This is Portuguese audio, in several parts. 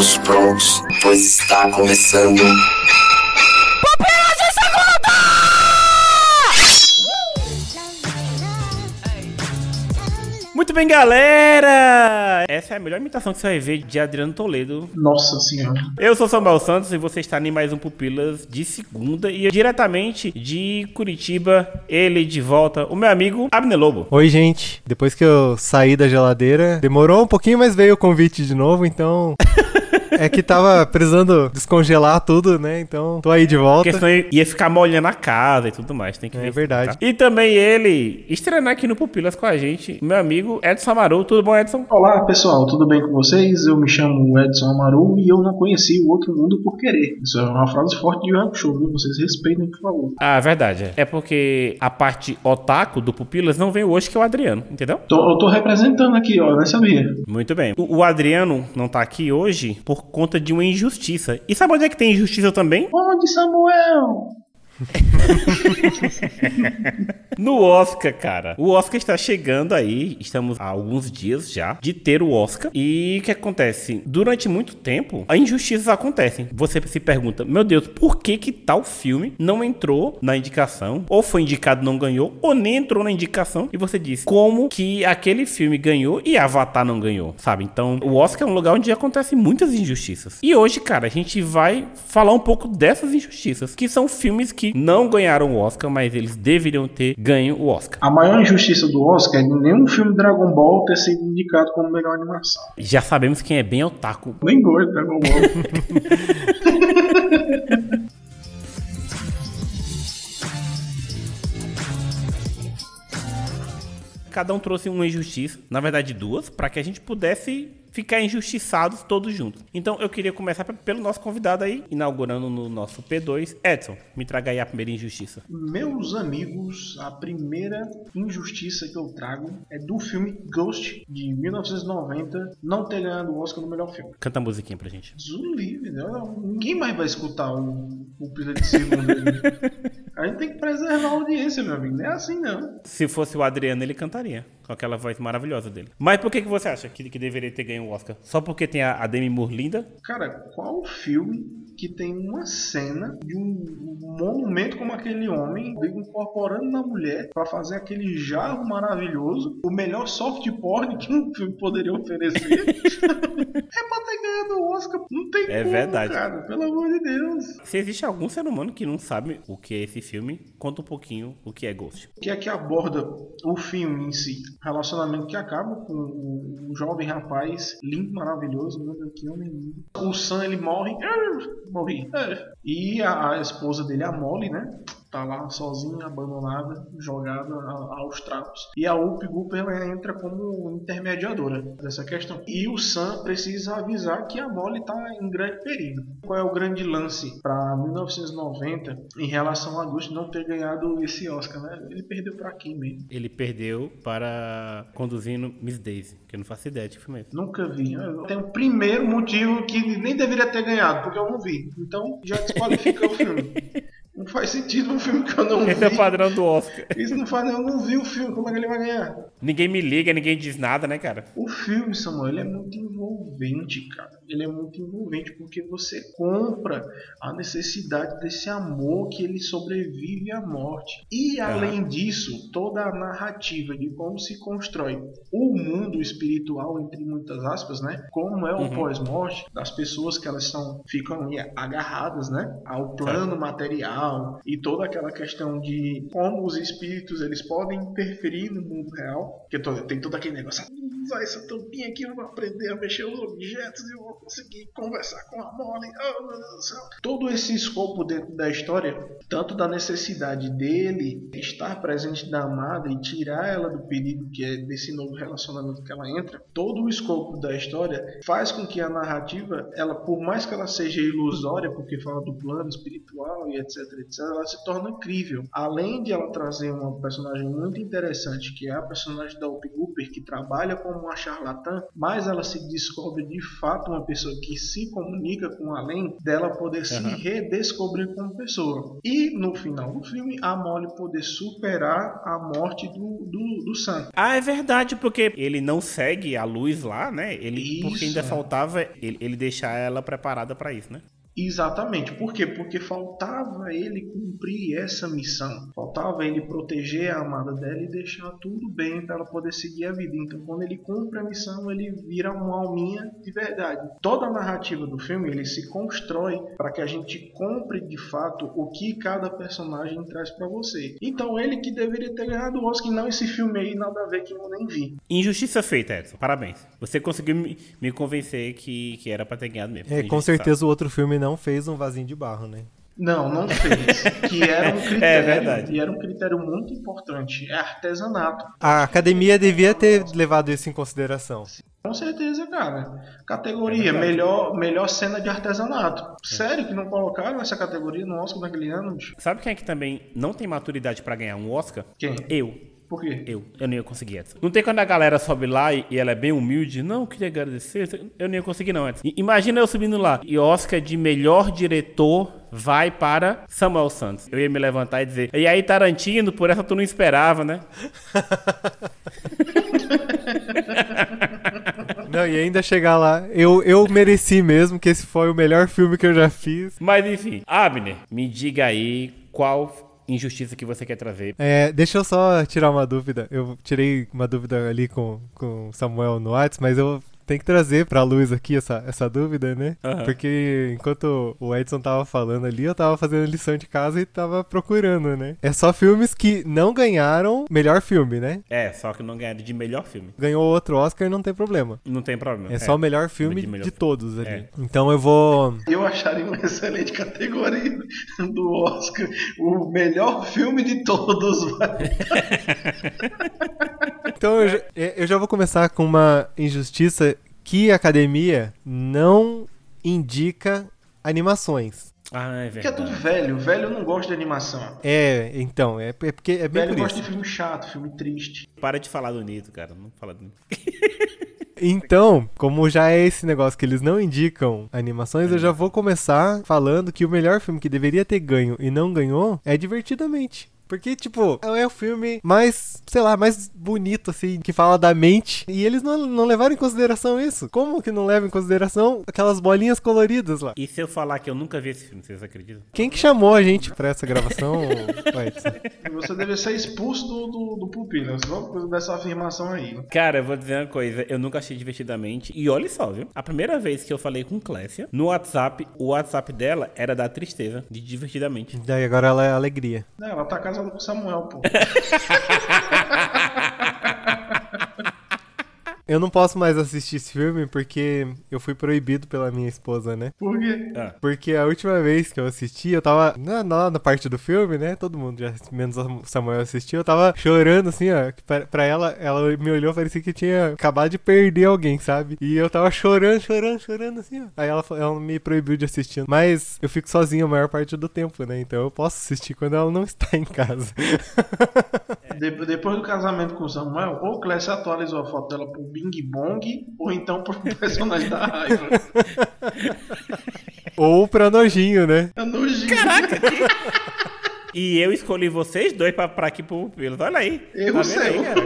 todos prontos, pois está começando. Muito bem, galera! Essa é a melhor imitação que você vai ver de Adriano Toledo. Nossa senhora. Eu sou Samuel Santos e você está em mais um Pupilas de segunda e diretamente de Curitiba, ele de volta, o meu amigo Abner Lobo. Oi, gente. Depois que eu saí da geladeira, demorou um pouquinho, mas veio o convite de novo, então. É que tava precisando descongelar tudo, né? Então tô aí de volta. Porque senão ia ficar molhando a casa e tudo mais. Tem que É ver. verdade. tá? E também ele, estreando aqui no Pupilas com a gente, meu amigo Edson Amaru. Tudo bom, Edson? Olá pessoal, tudo bem com vocês? Eu me chamo Edson Amaru e eu não conheci o outro mundo por querer. Isso é uma frase forte de rap show, viu? Vocês respeitem, por favor. Ah, verdade. É porque a parte otaku do Pupilas não veio hoje, que é o Adriano, entendeu? Tô- eu tô representando aqui, ó, nem sabia. Muito bem. O, o Adriano não tá aqui hoje por conta de uma injustiça. E sabe onde é que tem injustiça também? Onde, Samuel? No Oscar, cara. O Oscar está chegando aí, estamos há alguns dias já de ter o Oscar. E o que acontece? Durante muito tempo, as injustiças acontecem. Você se pergunta, meu Deus, por que que tal filme não entrou na indicação? Ou foi indicado não ganhou, ou nem entrou na indicação. E você diz, como que aquele filme ganhou e Avatar não ganhou, sabe? Então, o Oscar é um lugar onde acontecem muitas injustiças. E hoje, cara, a gente vai falar um pouco dessas injustiças, que são filmes que não ganharam o Oscar, mas eles deveriam ter ganho o Oscar. A maior injustiça do Oscar é nenhum filme Dragon Ball ter sido indicado como melhor animação. Já sabemos quem é bem otaku. Nem gosto de Dragon Ball. Cada um trouxe uma injustiça, na verdade duas, para que a gente pudesse ficar injustiçados todos juntos. Então eu queria começar pe- pelo nosso convidado aí, inaugurando no nosso P2. Edson, me traga aí a primeira injustiça. Meus amigos, a primeira injustiça que eu trago é do filme Ghost, de 1990, não ter ganhado o Oscar no melhor filme. Canta a musiquinha pra gente. Livre, né? ninguém mais vai escutar o, o Pila de Segunda. a gente tem que preservar a audiência, meu amigo. Não é assim, não. Se fosse o Adriano, ele cantaria. Com aquela voz maravilhosa dele. Mas por que, que você acha que, que deveria ter ganho o Oscar? Só porque tem a, a Demi Moore linda? Cara, qual filme que tem uma cena de um monumento como aquele homem incorporando na mulher pra fazer aquele jarro maravilhoso, o melhor soft porn que um filme poderia oferecer? é pra ter ganhado o Oscar. Não tem É como, verdade. cara. Pelo amor de Deus. Se existe algum ser humano que não sabe o que é esse filme, conta um pouquinho o que é Ghost. que é que aborda o filme em si. Relacionamento que acaba com o, o jovem rapaz lindo, maravilhoso, meu Deus, que homem lindo. O Sam ele morre, ah, morri. É. E a, a esposa dele, a Molly, né? Tá lá sozinha, abandonada, jogada aos trapos. E a Up Goop ela entra como intermediadora dessa questão. E o Sam precisa avisar que a Molly tá em grande perigo. Qual é o grande lance para 1990 em relação a Ghost não ter ganhado esse Oscar, né? Ele perdeu pra quem mesmo? Ele perdeu para conduzindo Miss Daisy, que eu não faço ideia de que filme é esse. Nunca vi. Tem o primeiro motivo que nem deveria ter ganhado, porque eu não vi. Então já desqualifica o filme. Faz sentido um filme que eu não Esse é o vi. padrão do Oscar. Isso não faz, eu não vi o filme, como é que ele vai ganhar? Ninguém me liga, ninguém diz nada, né, cara? O filme, Samuel, ele é muito envolvente, cara. Ele é muito envolvente porque você compra a necessidade desse amor que ele sobrevive à morte. E além disso, toda a narrativa de como se constrói o mundo espiritual, entre muitas aspas, né? Como é o Uhum. pós-morte das pessoas que elas são, ficam agarradas, né? Ao plano material e toda aquela questão de como os espíritos eles podem interferir no mundo real. To- tem todo aquele negócio, "Ah, usar essa tampinha aqui, eu vou aprender a mexer os objetos e vou conseguir conversar com a Molly. Oh, meu Deus do céu. Todo esse escopo dentro da história, tanto da necessidade dele estar presente da amada e tirar ela do perigo que é desse novo relacionamento que ela entra, todo o escopo da história faz com que a narrativa, ela por mais que ela seja ilusória, porque fala do plano espiritual e etc, etc, ela se torna crível. Além de ela trazer uma personagem muito interessante, que é a personagem da Whoopi Cooper, que trabalha como uma charlatã, mas ela se descobre de fato uma uma pessoa que se comunica com além, dela poder se Aham. redescobrir como pessoa. E no final do filme, a Molly poder superar a morte do, do, do Sam. Ah, é verdade, porque ele não segue a luz lá, né? Ele, porque ainda Isso. faltava ele, ele deixar ela preparada pra isso, né? Exatamente. Por quê? Porque faltava ele cumprir essa missão. Faltava ele proteger a amada dela e deixar tudo bem para ela poder seguir a vida. Então, quando ele cumpre a missão, ele vira uma alminha de verdade. Toda a narrativa do filme ele se constrói para que a gente compre de fato o que cada personagem traz para você. Então, ele que deveria ter ganhado o Oscar, e não esse filme aí, nada a ver que eu nem vi. Injustiça feita, Edson. Parabéns. Você conseguiu me, convencer que, que era pra ter ganhado mesmo. É, com certeza o outro filme não fez um vasinho de barro, né? Não, não fez. Que era um critério. É verdade. E era um critério muito importante. É artesanato. A academia devia ter levado isso em consideração. Com certeza, cara. Categoria, É melhor, melhor cena de artesanato. Sério que não colocaram essa categoria no Oscar naquele ano? Sabe quem é que também não tem maturidade pra ganhar um Oscar? Quem? Eu. Por quê? Eu. Eu não ia conseguir, Edson. Não tem quando a galera sobe lá e, e ela é bem humilde. Não, queria agradecer. Eu não ia conseguir, não, Edson. Imagina eu subindo lá. E Oscar de melhor diretor vai para Samuel Santos. Eu ia me levantar e dizer. E aí, Tarantino, por essa tu não esperava, né? Não, e ainda chegar lá, eu, eu mereci mesmo que esse foi o melhor filme que eu já fiz. Mas enfim. Abner, me diga aí qual injustiça que você quer trazer. É, deixa eu só tirar uma dúvida. Eu tirei uma dúvida ali com o Samuel no WhatsApp, mas eu tenho que trazer pra luz aqui essa, essa dúvida, né? Aham. Porque enquanto o Edson tava falando ali, eu tava fazendo lição de casa e tava procurando, né? É só filmes que não ganharam melhor filme, né? É, só que não ganharam de melhor filme. Ganhou outro Oscar, não tem problema. Não tem problema. É, só o melhor filme de de, melhor filme. todos ali. É. Então eu vou. Eu acharia uma excelente categoria do Oscar. O melhor filme de todos. vai. Então eu já, eu já vou começar com uma injustiça que a academia não indica animações. Ah, é Porque é tudo velho. Velho não gosta de animação. É, então, é, é porque é bem Velho por gosta isso. de filme chato, filme triste. Para de falar do Nito, cara. Não fala do Nito. Então, como já é esse negócio que eles não indicam animações, eu já vou começar falando que o melhor filme que deveria ter ganho e não ganhou é Divertidamente. Porque, tipo, é o filme mais, sei lá, mais bonito, assim, que fala da mente. E eles não, não levaram em consideração isso. Como que não levam em consideração aquelas bolinhas coloridas lá? E se eu falar que eu nunca vi esse filme, vocês acreditam? Quem que chamou a gente pra essa gravação, você deve ser expulso do, do, do pupila. Só por causa dessa afirmação aí. Cara, eu vou dizer uma coisa, eu nunca achei divertidamente. E olha só, viu? A primeira vez que eu falei com Clécia, no WhatsApp, o WhatsApp dela era da tristeza, de divertidamente. Daí agora ela é alegria. Não, ela tá casada com o Samuel, pô. Eu não posso mais assistir esse filme porque eu fui proibido pela minha esposa, né? Por quê? Ah, Porque a última vez que eu assisti, eu tava na, na, na parte do filme, né? Todo mundo já, menos o Samuel assistiu, eu tava chorando assim, ó. Pra, pra ela, ela me olhou, parecia que tinha acabado de perder alguém, sabe? E eu tava chorando, chorando, chorando assim, ó. Aí ela, ela me proibiu de assistir. Mas eu fico sozinho a maior parte do tempo, né? Então eu posso assistir quando ela não está em casa. De- depois do casamento com o Samuel, ou Clécia atualizou a foto dela pro Bing Bong, ou então pro personagem da raiva. Ou pra nojinho, né? É nojinho. E eu escolhi vocês dois pra, pra aqui pro Pupilos. Olha aí. Erro Tá aí, seu. cara?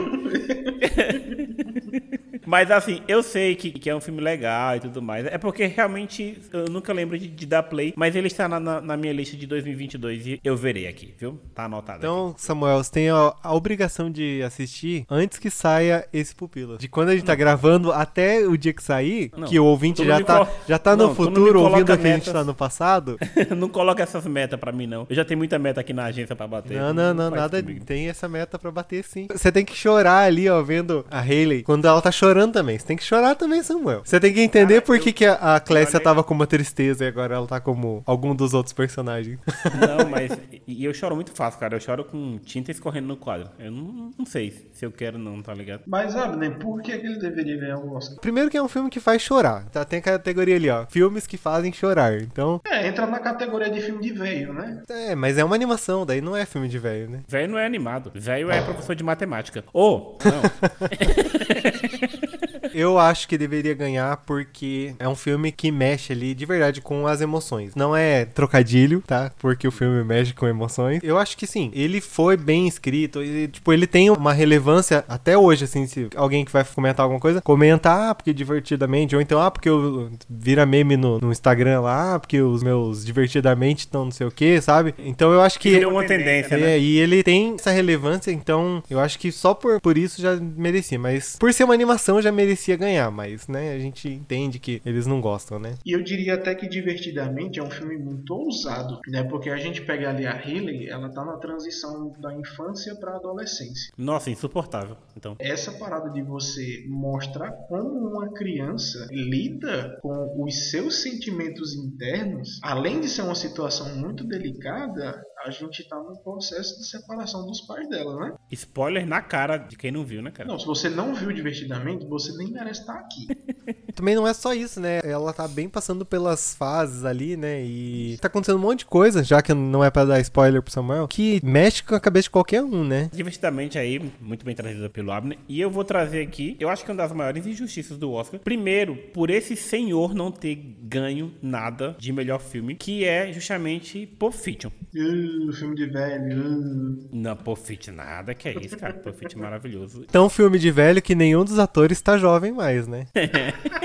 Mas assim, eu sei que, que é um filme legal e tudo mais. É porque realmente eu nunca lembro de, de dar play. Mas ele está na, na- na minha lista de 2022 e eu verei aqui, viu? Tá anotado. aqui. Então, Samuel, você tem a, a obrigação de assistir antes que saia esse Pupila. De quando a gente tá gravando até o dia que sair, Não. que o ouvinte não já tá, colo- já tá no Não, não me futuro ouvindo o que a gente metas. tá no passado. não coloca essas metas pra mim, não. Eu já tenho muita meta aqui na agência pra bater. Não, não, não, nada. comigo. Tem essa meta pra bater sim. Você tem que chorar ali, ó, vendo a Hayley. Quando ela tá chorando também. Você tem que chorar também, Samuel. Você tem que entender por que, que a, a Clécia tava com uma tristeza e agora ela tá como algum dos outros personagens. Não, mas. E eu choro muito fácil, cara. Eu choro com tinta escorrendo no quadro. Eu não, não sei se eu quero, não, tá ligado? Mas, Abner, por que, que ele deveria ganhar o Oscar? Primeiro que é um filme que faz chorar. Tá, tem a categoria ali, ó. Filmes que fazem chorar. Então, É, entra na categoria de filme de velho, né? é, mas é uma animação, daí não é filme de velho, né? Velho não é animado. Velho é professor de matemática. Ô, não. Eu acho que deveria ganhar porque é um filme que mexe ali de verdade com as emoções. Não é trocadilho, tá? Porque o filme mexe com emoções. Eu acho que sim, ele foi bem escrito. E, tipo, ele tem uma relevância até hoje, assim, se alguém que vai comentar alguma coisa, comenta, ah, porque divertidamente, ou então, ah, porque eu vira meme no, no Instagram lá, ah, porque os meus divertidamente estão não sei o que, sabe? Então eu acho que. Virou uma tendência, É, né? e ele tem essa relevância, então eu acho que só por, por isso já merecia. Mas por ser uma animação já merecia ganhar. Mas, né, a gente entende que eles não gostam, né? E eu diria até que Divertidamente é um filme muito ousado, né? Porque a gente pega ali a Hayley, ela tá na transição da infância pra adolescência. Nossa, insuportável. Então. Essa parada de você mostrar como uma criança lida com os seus sentimentos internos, além de ser uma situação muito delicada, a gente tá no processo de separação dos pais dela, né? Spoiler na cara de quem não viu, né, cara? Não, se você não viu divertidamente, você nem merece estar aqui. Também não é só isso, né? Ela tá bem passando pelas fases ali, né? E tá acontecendo um monte de coisa, já que não é pra dar spoiler pro Samuel, que mexe com a cabeça de qualquer um, né? Divertidamente aí, muito bem trazida pelo Abner. E eu vou trazer aqui, eu acho que é uma das maiores injustiças do Oscar. Primeiro, por esse senhor não ter ganho nada de melhor filme, que é justamente Pulp Fiction. Uh, filme de velho. uh. Não, Pulp Fiction nada, que é isso, cara. Pulp Fiction é maravilhoso. Então, filme de velho que nenhum dos atores tá jovem mais, né?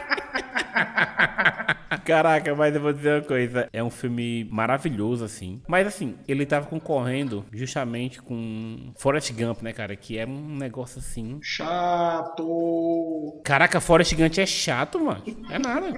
Caraca, mas eu vou dizer uma coisa. É um filme maravilhoso, assim. Mas, assim, ele tava concorrendo justamente com Forrest Gump, né, cara? Que é um negócio assim. Chato. Caraca, Forrest Gump é chato, mano. É nada.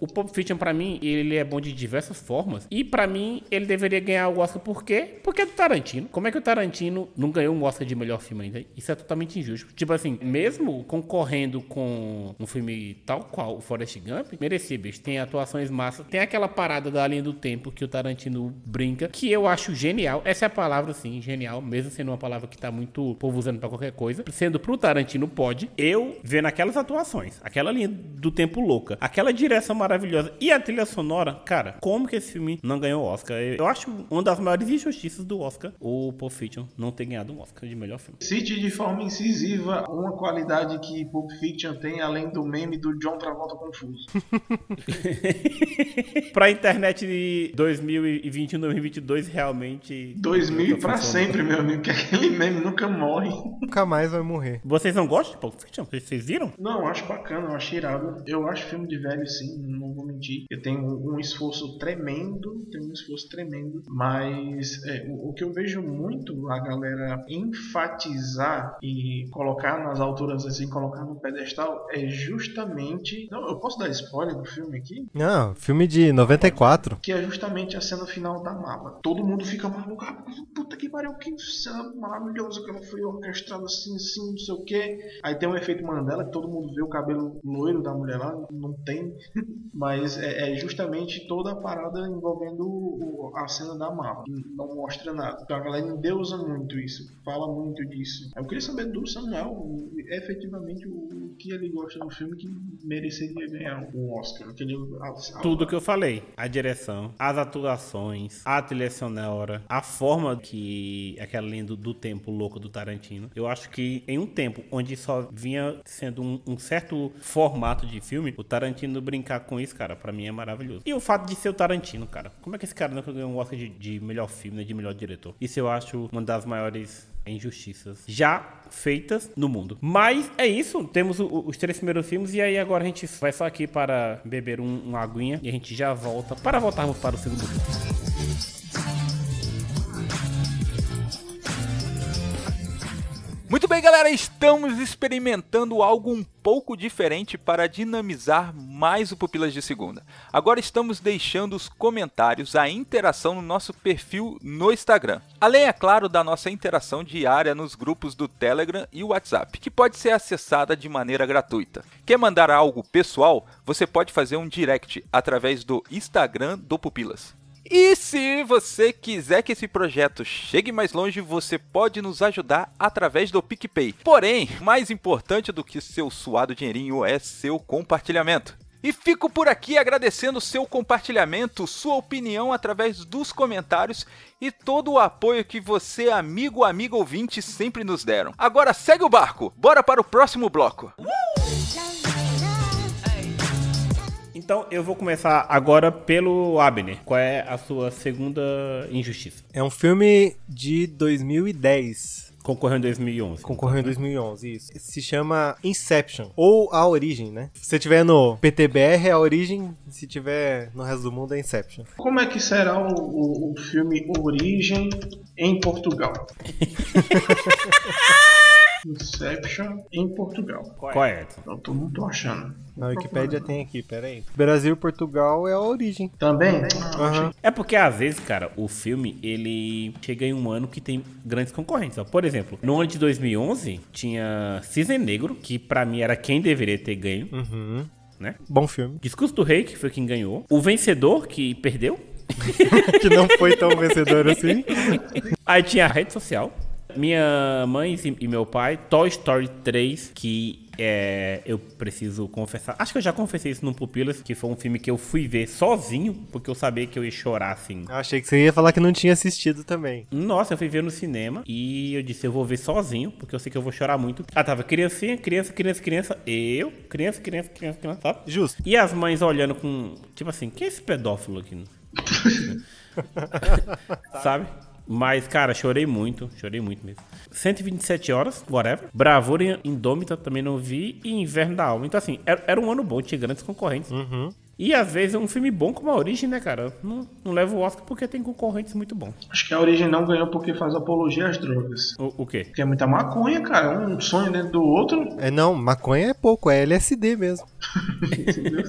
O Pulp Fiction, pra mim, ele é bom de diversas formas. E pra mim, ele deveria ganhar o Oscar por quê? Porque é do Tarantino. Como é que o Tarantino não ganhou um Oscar de melhor filme ainda? Isso é totalmente injusto. Tipo assim, mesmo concorrendo com um filme tal qual o Forrest Gump, merecia, bicho. Tem atuações massas. Tem aquela parada da linha do tempo que o Tarantino brinca, que eu acho genial. Essa é a palavra, sim, genial. Mesmo sendo uma palavra que tá muito o povo usando pra qualquer coisa. Sendo pro Tarantino, pode. Eu vendo aquelas atuações, aquela linha do tempo louca, aquela direção maravilhosa e a trilha sonora, cara, como que esse filme não ganhou Oscar? Eu acho uma das maiores injustiças do Oscar, o Pulp Fiction não ter ganhado um Oscar de melhor filme. Cite de forma incisiva uma qualidade que Pulp Fiction tem além do meme do John Travolta confuso. pra internet de 2021, 2022, realmente. 2000 nunca pra sempre, meu amigo, que aquele meme nunca morre. Nunca mais vai morrer. Vocês não gostam de Pulp Fiction? Vocês- Vocês viram? Não, eu acho bacana, eu acho irado. Eu acho filme de velho, sim, não vou mentir. Eu tenho um esforço tremendo, tenho um esforço tremendo, mas é, o, o que eu vejo muito a galera enfatizar e colocar nas alturas assim, colocar no pedestal, é justamente. Não, eu posso dar spoiler do filme aqui? Não, filme de 94. Que é justamente a cena final da mala. Todo mundo fica maluco. Ah, puta que pariu, que cena maravilhosa que ela foi orquestrada assim, assim, não sei o que. Aí tem um efeito Mandela que todo mundo vê o cabelo loiro da mulher lá, não tem. Mas é, é justamente toda a parada envolvendo o- a cena da mala. Não mostra nada. Então a galera endeusa muito isso, fala muito disso. Eu queria saber do Samuel, efetivamente, o que ele gosta do filme que mereceria ganhar um Oscar. Que ele- Tudo que eu falei. A direção, as atuações, a trilha sonora, a forma que aquela linha do, do tempo louco do Tarantino. Eu acho que em um tempo onde só vinha sendo um, um certo formato de filme, o Tarantino brincar com isso, cara, pra mim é maravilhoso. E o fato de ser o Tarantino, cara. Como é que esse cara nunca ganhou um Oscar de, de melhor filme, né, de melhor diretor? Isso eu acho uma das maiores injustiças já feitas no mundo. Mas é isso, temos o- os três primeiros filmes e aí agora a gente vai só aqui para beber um, uma aguinha e a gente já volta para voltarmos para o segundo filme. Muito bem, galera, estamos experimentando algo um pouco diferente para dinamizar mais o Pupilas de Segunda. Agora estamos deixando os comentários, a interação no nosso perfil no Instagram. Além, é claro, da nossa interação diária nos grupos do Telegram e WhatsApp, que pode ser acessada de maneira gratuita. Quer mandar algo pessoal? Você pode fazer um direct através do Instagram do Pupilas. E se você quiser que esse projeto chegue mais longe, você pode nos ajudar através do PicPay. Porém, mais importante do que seu suado dinheirinho é seu compartilhamento. E fico por aqui agradecendo seu compartilhamento, sua opinião através dos comentários e todo o apoio que você, amigo, amigo ouvinte, sempre nos deram. Agora segue o barco, bora para o próximo bloco. Então eu vou começar agora pelo Abner. Qual é a sua segunda injustiça? É um filme de 2010. Concorreu em 2011. Concorreu em 2011, isso. Se chama Inception, ou A Origem, né? Se tiver no PTBR é A Origem, se tiver no resto do mundo é Inception. Como é que será o, o, o filme Origem em Portugal? Inception em Portugal. Qual é? Edson? Eu tô, não tô achando. Na Wikipédia tem aqui, pera aí. Brasil e Portugal é A Origem. Também? Aham. É porque às vezes, cara, o filme ele chega em um ano que tem grandes concorrentes. ó. Por exemplo, no ano de 2011 tinha Cisne Negro, que pra mim era quem deveria ter ganho, Uhum. né? Bom filme. Discurso do Rei, que foi quem ganhou. O Vencedor, que perdeu. que não foi tão vencedor assim. Aí tinha a rede social. Minha mãe e meu pai, Toy Story 3, que é, eu preciso confessar. Acho que eu já confessei isso no Pupilas, que foi um filme que eu fui ver sozinho, porque eu sabia que eu ia chorar assim. Eu achei que você ia falar que não tinha assistido também. Nossa, eu fui ver no cinema e eu disse, eu vou ver sozinho, porque eu sei que eu vou chorar muito. Ah, tava criancinha, criança, criança, criança, eu, criança, criança, criança, criança, sabe? Justo. E as mães olhando com, tipo assim, quem é esse pedófilo aqui? Sabe? Mas, cara, chorei muito, chorei muito mesmo. 127 horas, whatever. Bravura Indômita também não vi. E Inverno da Alma. Então, assim, era, era um ano bom, tinha grandes concorrentes. E às vezes é um filme bom como a Origem, né, cara? Não, não leva o Oscar porque tem concorrentes muito bons. Acho que a Origem não ganhou porque faz apologia às drogas. O, o quê? Porque é muita maconha, cara. Um sonho dentro do outro. É não, maconha é pouco, é LSD mesmo.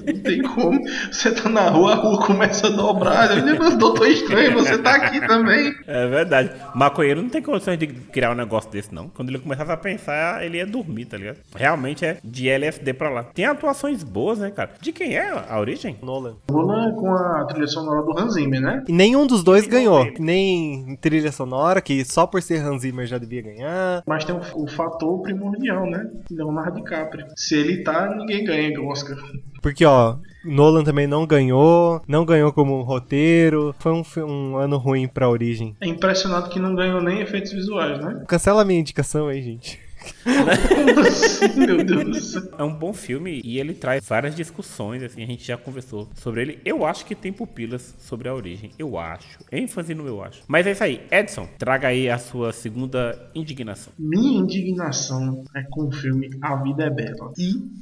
Não tem como. Você tá na rua, a rua começa a dobrar. Eu digo, doutor estranho, você tá aqui também. É verdade. Maconheiro não tem condições de criar um negócio desse, não. Quando ele começasse a pensar, ele ia dormir, tá ligado? Realmente é de LSD pra lá. Tem atuações boas, né, cara? De quem é a origem? Nolan. Nolan com a trilha sonora do Hans Zimmer, né? E nenhum dos dois ganhou. Nem trilha sonora, que só por ser Hans Zimmer já devia ganhar. Mas tem o, o fator primordial, né? Leonardo DiCaprio. Se ele tá, ninguém ganha o Oscar. Porque, ó, Nolan também não ganhou, não ganhou como roteiro. Foi um, um ano ruim pra origem. É impressionado que não ganhou nem efeitos visuais, né? Cancela a minha indicação aí, gente. Assim, meu Deus do céu? É um bom filme e ele traz várias discussões, assim, a gente já conversou sobre ele. Eu acho que tem pupilas sobre a origem. Eu acho. ênfase no eu acho. Mas é isso aí. Edson, traga aí a sua segunda indignação. Minha indignação é com o filme A Vida é Bela.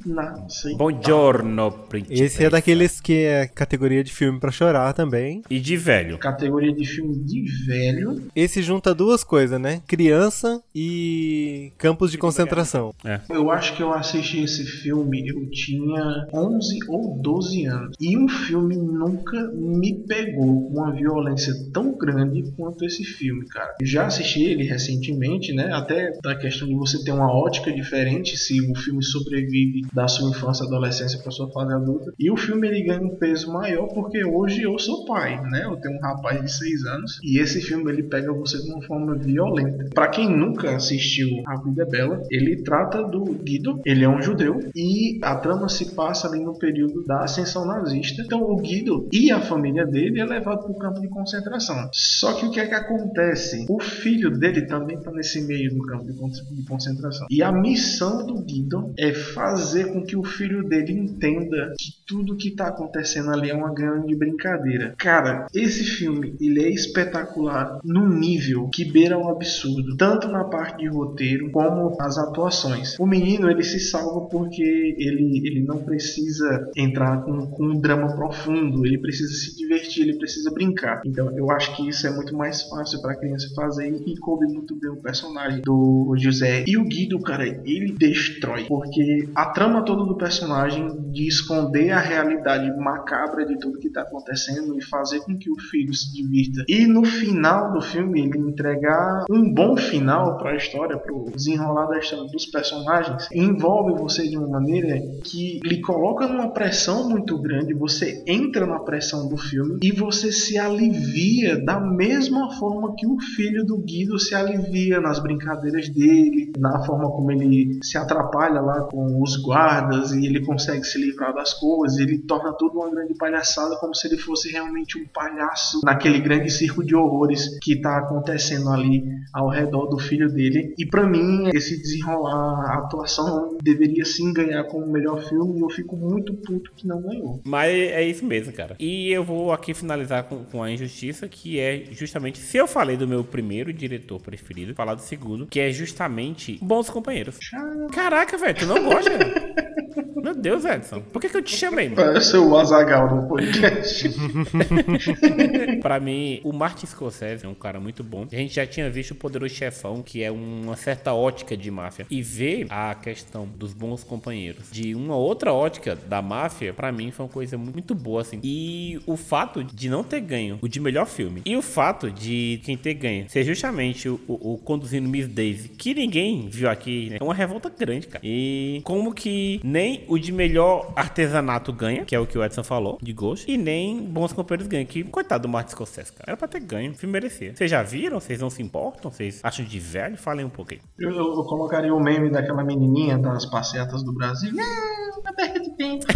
Inaceitável. Buongiorno, princesa. Esse é daqueles que é categoria de filme pra chorar também. E de velho. Categoria de filme de velho. Esse junta duas coisas, né? Criança e campos de concentração. Eu acho que eu assisti esse filme, eu tinha 11 ou 12 anos. E um filme nunca me pegou com uma violência tão grande quanto esse filme, cara. Eu já assisti ele recentemente, né? Até da questão de você ter uma ótica diferente se o filme sobrevive da sua infância, adolescência para sua fase adulta. E o filme ele ganha um peso maior porque hoje eu sou pai, né? Eu tenho um rapaz de 6 anos e esse filme ele pega você de uma forma violenta. Para quem nunca assistiu A Vida é Bela, ele trata do Guido, ele é um judeu e a trama se passa ali no período da ascensão nazista. Então o Guido e a família dele é levado para o campo de concentração. Só que o que é que acontece? O filho dele também está nesse meio do campo de con- de concentração. E a missão do Guido é fazer com que o filho dele entenda que tudo que está acontecendo ali é uma grande brincadeira. Cara, esse filme ele é espetacular num nível que beira o absurdo, tanto na parte de roteiro como nas atuações. O menino ele se salva porque ele, ele não precisa entrar com, com um drama profundo, ele precisa se divertir, ele precisa brincar. Então eu acho que isso é muito mais fácil para a criança fazer e coube muito bem o personagem do José. E o Guido, cara, ele destrói, porque a trama toda do personagem de esconder a realidade macabra de tudo que tá acontecendo e fazer com que o filho se divirta. E no final do filme ele entregar um bom final para a história, pro desenrolar da história dos personagens, envolve você de uma maneira que lhe coloca numa pressão muito grande, você entra na pressão do filme e você se alivia da mesma forma que o filho do Guido se alivia nas brincadeiras dele, na forma como ele se atrapalha lá com os guardas e ele consegue se livrar das coisas, ele torna tudo uma grande palhaçada como se ele fosse realmente um palhaço naquele grande circo de horrores que tá acontecendo ali ao redor do filho dele. E pra mim, esse desenrolar. A atuação deveria sim ganhar como melhor filme e eu fico muito puto que não ganhou. Mas é isso mesmo, cara. E eu vou aqui finalizar com, com a injustiça, que é justamente, se eu falei do meu primeiro diretor preferido, falar do segundo, que é justamente Bons Companheiros. Caraca, velho, tu não gosta? Meu Deus, Edson. Por que, que eu te chamei? Parece o Azagal do podcast. Pra mim, o Martin Scorsese é um cara muito bom. A gente já tinha visto o Poderoso Chefão, que é uma certa ótica de máfia. E ver a questão dos bons companheiros de uma outra ótica da máfia, pra mim foi uma coisa muito boa, assim. E o fato de não ter ganho o de melhor filme e o fato de quem ter ganho ser justamente o, o, o Conduzindo Miss Daisy, que ninguém viu aqui, né? É uma revolta grande, cara. E como que nem o de melhor artesanato ganha, que é o que o Edson falou, de Ghost, e nem Bons Companheiros ganha, que coitado do Martin Scorsese, cara. Era pra ter ganho, o filme merecia. Vocês já viram? Vocês não se importam? Vocês acham de velho? Falem um pouquinho. Eu, eu- eu colocaria o meme daquela menininha das passeatas do Brasil. Não, não perca de tempo.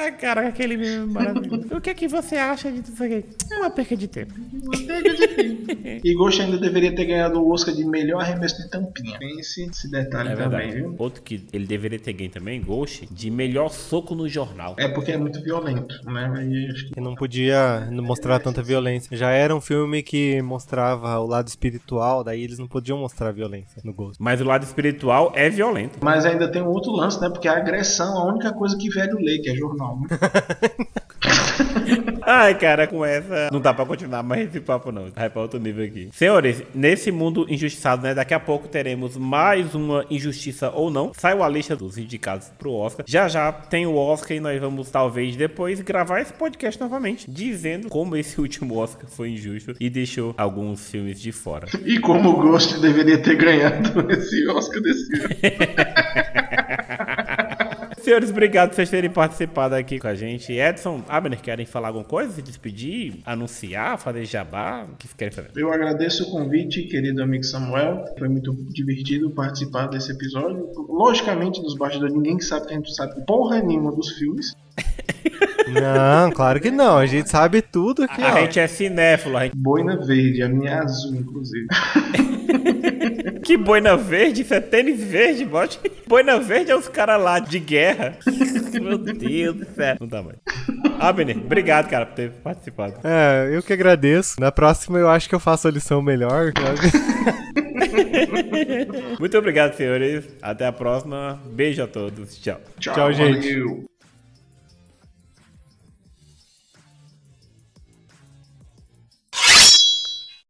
Ai, cara, aquele meme maravilhoso. o que é que você acha de tudo isso aqui? É uma perca de tempo. Uma perca de tempo. E Ghost ainda deveria ter ganhado o Oscar de melhor arremesso de tampinha. Pense esse detalhe É também, viu? Outro que ele deveria ter ganho também, Ghost, de melhor soco no jornal. É porque é muito violento, né? Aí acho que Que não podia mostrar tanta violência. Já era um filme que mostrava o lado espiritual, daí eles não podiam mostrar violência no Ghost. Mas o lado espiritual é violento. Mas ainda tem um outro lance, né? Porque a agressão é a única coisa que velho lê, que é jornal. Ai, cara, com essa não dá pra continuar mais esse papo, não. Vai pra outro nível aqui. Senhores, nesse mundo injustiçado, né? Daqui a pouco teremos mais uma injustiça ou não. Saiu a lista dos indicados pro Oscar. Já já tem o Oscar e nós vamos, talvez, depois gravar esse podcast novamente, dizendo como esse último Oscar foi injusto e deixou alguns filmes de fora. E como o Ghost deveria ter ganhado esse Oscar desse ano. Senhores, obrigado por vocês terem participado aqui com a gente. Edson, Abner, querem falar alguma coisa? Se despedir? Anunciar? Fazer jabá? O que querem fazer? Eu agradeço o convite, querido amigo Samuel. Foi muito divertido participar desse episódio. Logicamente, nos bastidores, ninguém sabe que a gente sabe porra nenhuma dos filmes. Não, claro que não. A gente sabe tudo aqui, A ó. gente é cinéfilo, a gente Boina verde, a minha é azul, inclusive. Que boina verde? Isso é tênis verde, bote. Boina verde é os caras lá de guerra. Meu Deus do céu. Não dá mais. Abner, obrigado, cara, por ter participado. É, eu que agradeço. Na próxima eu acho que eu faço a lição melhor. Muito obrigado, senhores. Até a próxima. Beijo a todos. Tchau. Tchau, Tchau, gente. valeu.